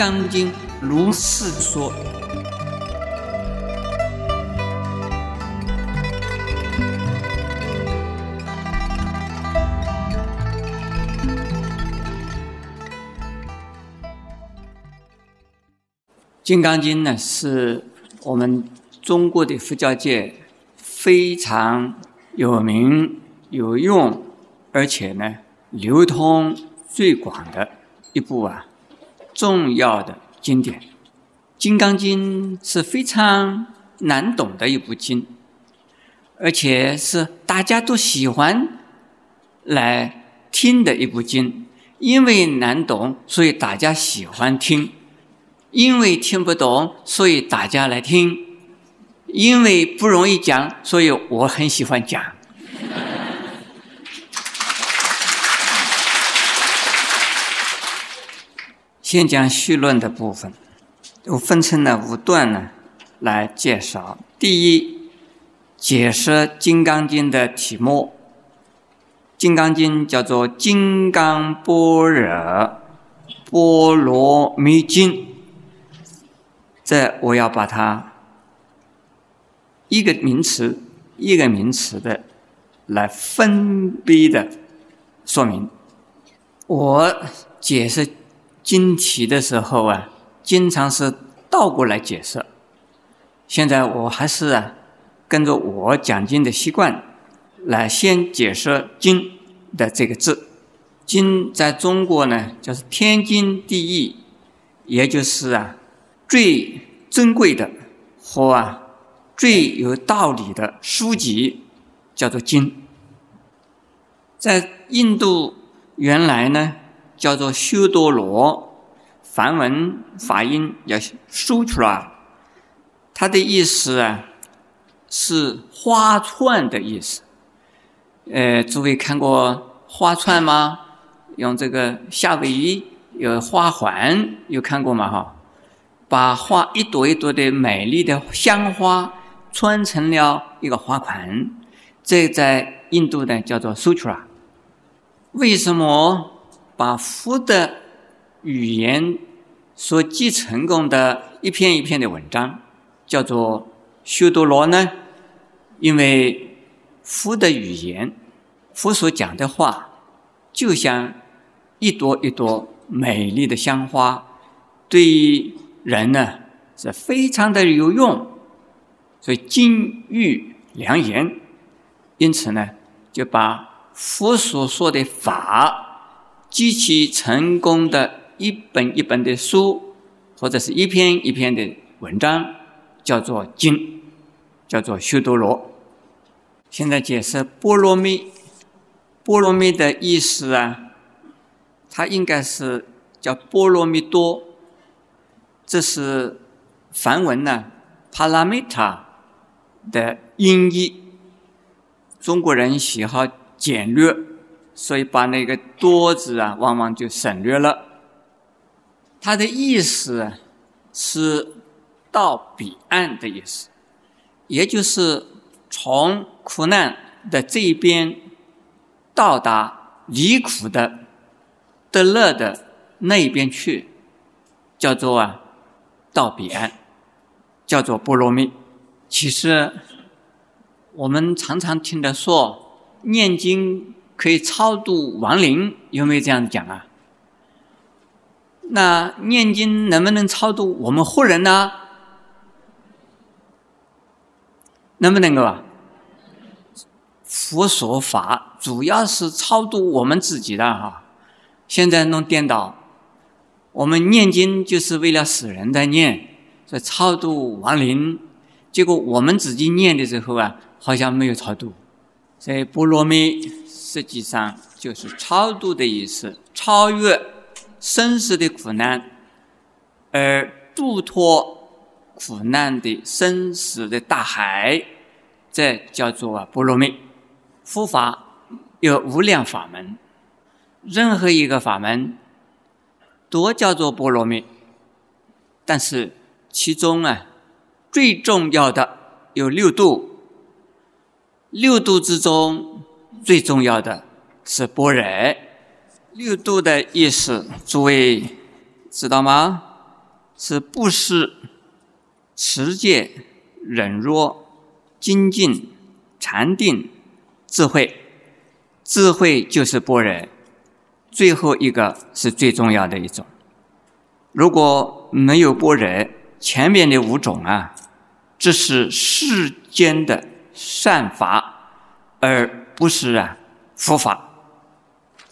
金刚经》如是说。《金刚经》呢，是我们中国的佛教界非常有名、有用，而且呢流通最广的一部啊重要的经典。《金刚经》是非常难懂的一部经，而且是大家都喜欢来听的一部经。因为难懂，所以大家喜欢听。因为听不懂，所以大家来听；因为不容易讲，所以我很喜欢讲。先讲序论的部分，我分成了五段呢，来介绍。第一，解释《金刚经》的题目，《金刚经》叫做《金刚般若波罗蜜经》。这我要把它一个名词一个名词的来分别的说明。我解释经题的时候啊，经常是倒过来解释。现在我还是啊，跟着我讲经的习惯，来先解释“经”的这个字。“经”在中国呢，就是天经地义，也就是啊。最珍贵的和啊最有道理的书籍叫做经，在印度原来呢叫做修多罗，梵文发音叫 sutra，它的意思啊是花串的意思。呃，诸位看过花串吗？用这个夏威夷有花环，有看过吗？哈。把花一朵一朵的美丽的香花穿成了一个花环，这在印度呢叫做 sutra。为什么把佛的语言所继承功的一篇一篇的文章叫做修多罗呢？因为佛的语言，佛所讲的话，就像一朵一朵美丽的香花，对于。人呢是非常的有用，所以金玉良言，因此呢就把佛所说的法极其成功的一本一本的书，或者是一篇一篇的文章，叫做经，叫做修多罗。现在解释波罗蜜，波罗蜜的意思啊，它应该是叫波罗蜜多。这是梵文呢，paramita 的音译。中国人喜好简略，所以把那个多字啊，往往就省略了。它的意思是到彼岸的意思，也就是从苦难的这一边到达离苦的得乐的那一边去，叫做啊。到彼岸，叫做波罗蜜。其实我们常常听的说，念经可以超度亡灵，有没有这样讲啊？那念经能不能超度我们活人呢？能不能够啊？佛说法主要是超度我们自己的哈，现在弄颠倒。我们念经就是为了死人在念，在超度亡灵。结果我们自己念的时候啊，好像没有超度。所以波罗蜜实际上就是超度的意思，超越生死的苦难，而度脱苦难的生死的大海，这叫做波罗蜜。佛法有无量法门，任何一个法门。都叫做波罗蜜，但是其中啊，最重要的有六度，六度之中最重要的是般若。六度的意思，诸位知道吗？是布施、持戒、忍辱、精进、禅定、智慧。智慧就是般若，最后一个是最重要的一种。如果没有般若，前面的五种啊，只是世间的善法，而不是啊佛法。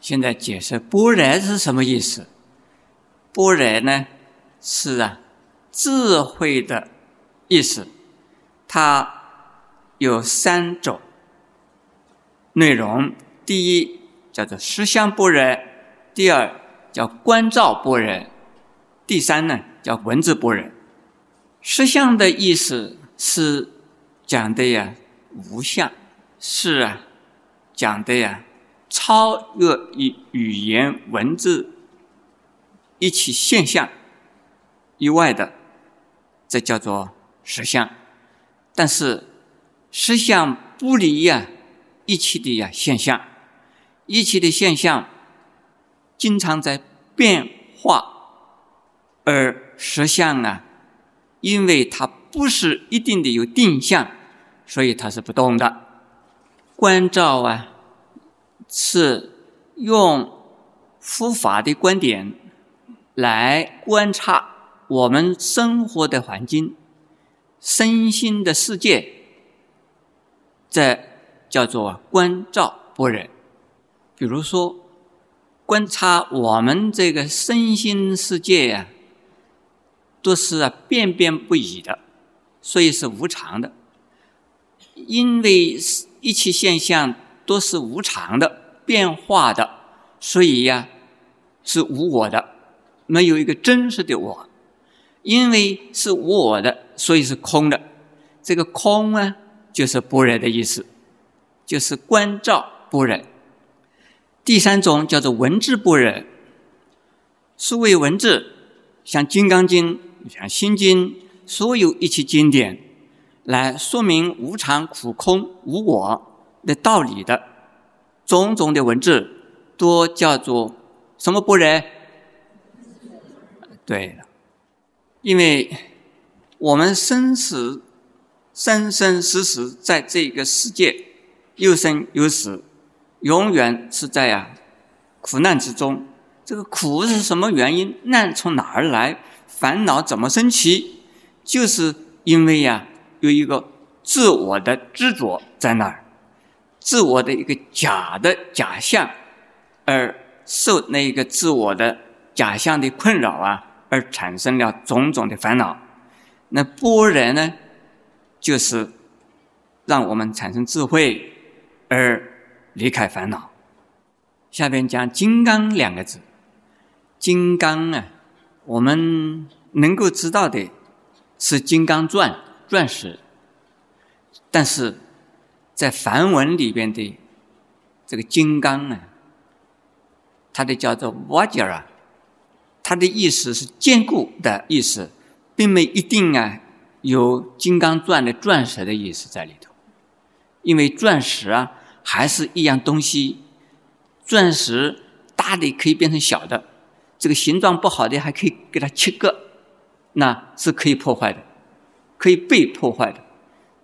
现在解释般若是什么意思？般若呢？是啊，智慧的意思，它有三种内容。第一叫做实相般若，第二叫观照般若，第三呢叫文字般若。实相的意思是讲的呀无相，是啊讲的呀超越语语言文字一起现象。以外的，这叫做实相。但是实相不离呀一切的呀现象，一切的现象经常在变化，而实相啊，因为它不是一定的有定向，所以它是不动的。观照啊，是用佛法的观点来观察。我们生活的环境、身心的世界，这叫做观照般若。比如说，观察我们这个身心世界呀，都是啊变变不已的，所以是无常的。因为是一切现象都是无常的、变化的，所以呀是无我的，没有一个真实的我。因为是无我的，所以是空的。这个空啊，就是般若的意思，就是观照般若。第三种叫做文字般若，所谓文字，像《金刚经》、像《心经》，所有一切经典，来说明无常、苦、空、无我的道理的种种的文字，都叫做什么般若？对了。因为我们生死生生死死在这个世界，有生有死，永远是在呀苦难之中。这个苦是什么原因？难从哪儿来？烦恼怎么升起？就是因为呀有一个自我的执着在那儿，自我的一个假的假象，而受那一个自我的假象的困扰啊。而产生了种种的烦恼，那般若呢，就是让我们产生智慧而离开烦恼。下边讲“金刚”两个字，“金刚”啊，我们能够知道的是《金刚钻》钻石，但是在梵文里边的这个“金刚”呢，它的叫做 “vajra”。它的意思是坚固的意思，并没一定啊有金刚钻的钻石的意思在里头，因为钻石啊还是一样东西，钻石大的可以变成小的，这个形状不好的还可以给它切割，那是可以破坏的，可以被破坏的。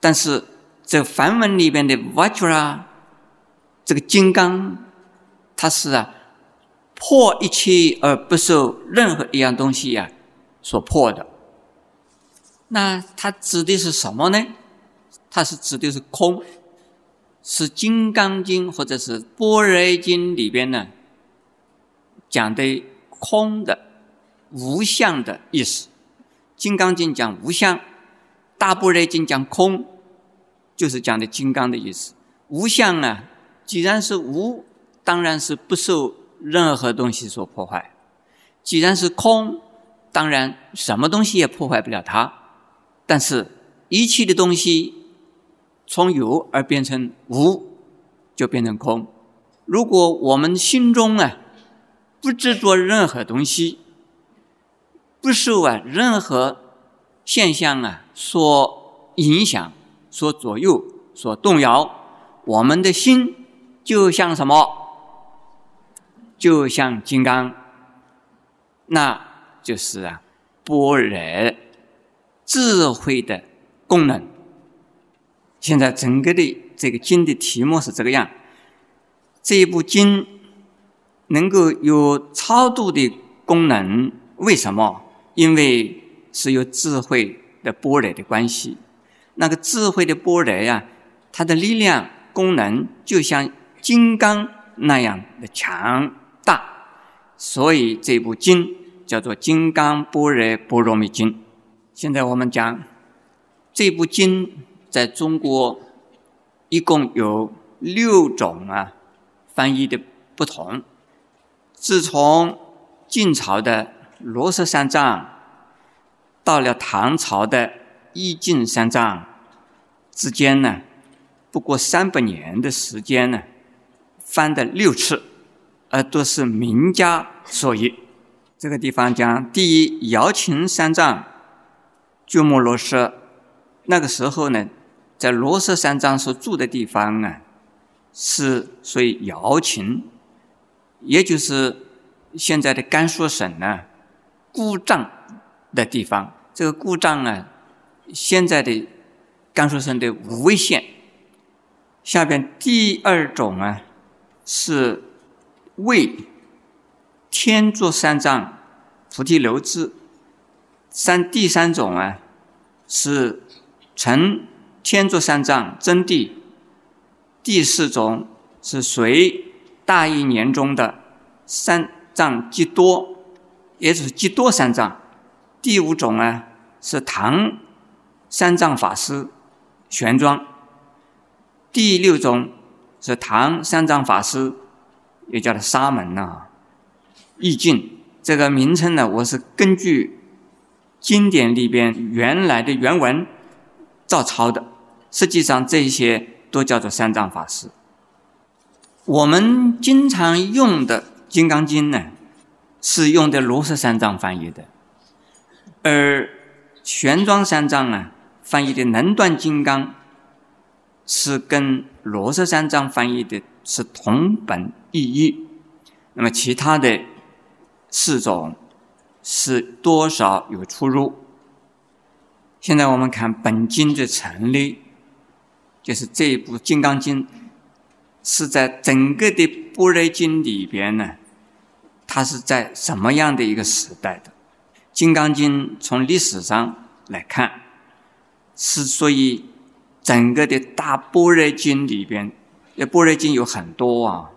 但是这梵文里边的 vajra 这个金刚，它是啊。破一切而不受任何一样东西呀所破的，那它指的是什么呢？它是指的是空，是《金刚经》或者是《般若经》里边呢讲的空的无相的意思。《金刚经》讲无相，《大般若经》讲空，就是讲的金刚的意思。无相啊，既然是无，当然是不受。任何东西所破坏，既然是空，当然什么东西也破坏不了它。但是一切的东西从有而变成无，就变成空。如果我们心中啊不执着任何东西，不受啊任何现象啊所影响、所左右、所动摇，我们的心就像什么？就像金刚，那就是啊，般若智慧的功能。现在整个的这个经的题目是这个样，这一部经能够有超度的功能，为什么？因为是有智慧的波雷的关系。那个智慧的般若呀，它的力量功能就像金刚那样的强大，所以这部经叫做《金刚般若波罗蜜经》。现在我们讲这部经。在中国，一共有六种啊翻译的不同。自从晋朝的罗什三藏，到了唐朝的易经三藏之间呢，不过三百年的时间呢，翻的六次，而都是名家所译。这个地方讲第一，瑶琴三藏，鸠摩罗什，那个时候呢。在罗什三藏所住的地方啊，是属于瑶琴，也就是现在的甘肃省呢，古藏的地方。这个故障啊，现在的甘肃省的武威县。下边第二种啊，是为天竺三藏菩提留支。三第三种啊，是陈。天竺三藏真谛，第四种是隋大义年中的三藏基多，也就是极多三藏。第五种呢是唐三藏法师玄奘。第六种是唐三藏法师，也叫他沙门呐，意境。这个名称呢，我是根据经典里边原来的原文照抄的。实际上，这些都叫做三藏法师。我们经常用的《金刚经》呢，是用的罗什三藏翻译的，而玄奘三藏啊翻译的《能断金刚》，是跟罗什三藏翻译的是同本异义。那么其他的四种是多少有出入。现在我们看本经的成立。就是这一部《金刚经》，是在整个的《般若经》里边呢，它是在什么样的一个时代的？《金刚经》从历史上来看，是属于整个的大般若经里边。那般若经有很多啊，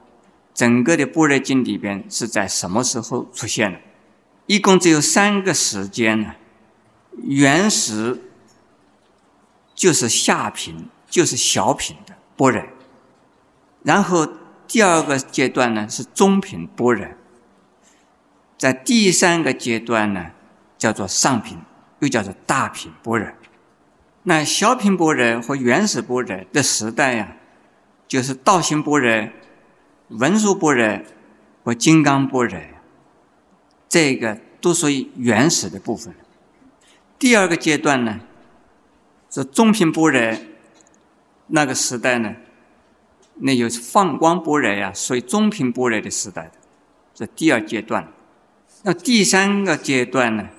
整个的般若经里边是在什么时候出现的？一共只有三个时间呢。原始就是下品。就是小品的般若，然后第二个阶段呢是中品般若，在第三个阶段呢叫做上品，又叫做大品般若。那小品般若和原始般若的时代呀，就是道心般若、文殊般若和金刚般若，这个都属于原始的部分。第二个阶段呢是中品般若。那个时代呢，那有放光般若呀，属于中品般若的时代，这第二阶段。那第三个阶段呢，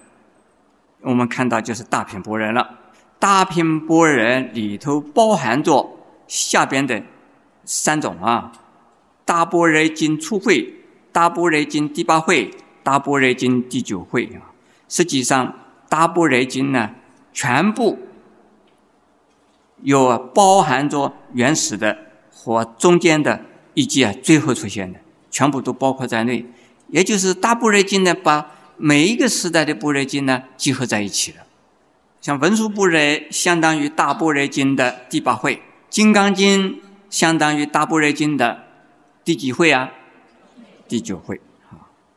我们看到就是大品般若了。大品般若里头包含着下边的三种啊：大般若经初会、大般若经第八会、大般若经第九会啊。实际上，大般若经呢，全部。有包含着原始的和中间的，以及啊最后出现的，全部都包括在内。也就是大般若经呢，把每一个时代的般若经呢集合在一起了。像文殊般若相当于大般若经的第八会，金刚经相当于大般若经的第几会啊？第九会。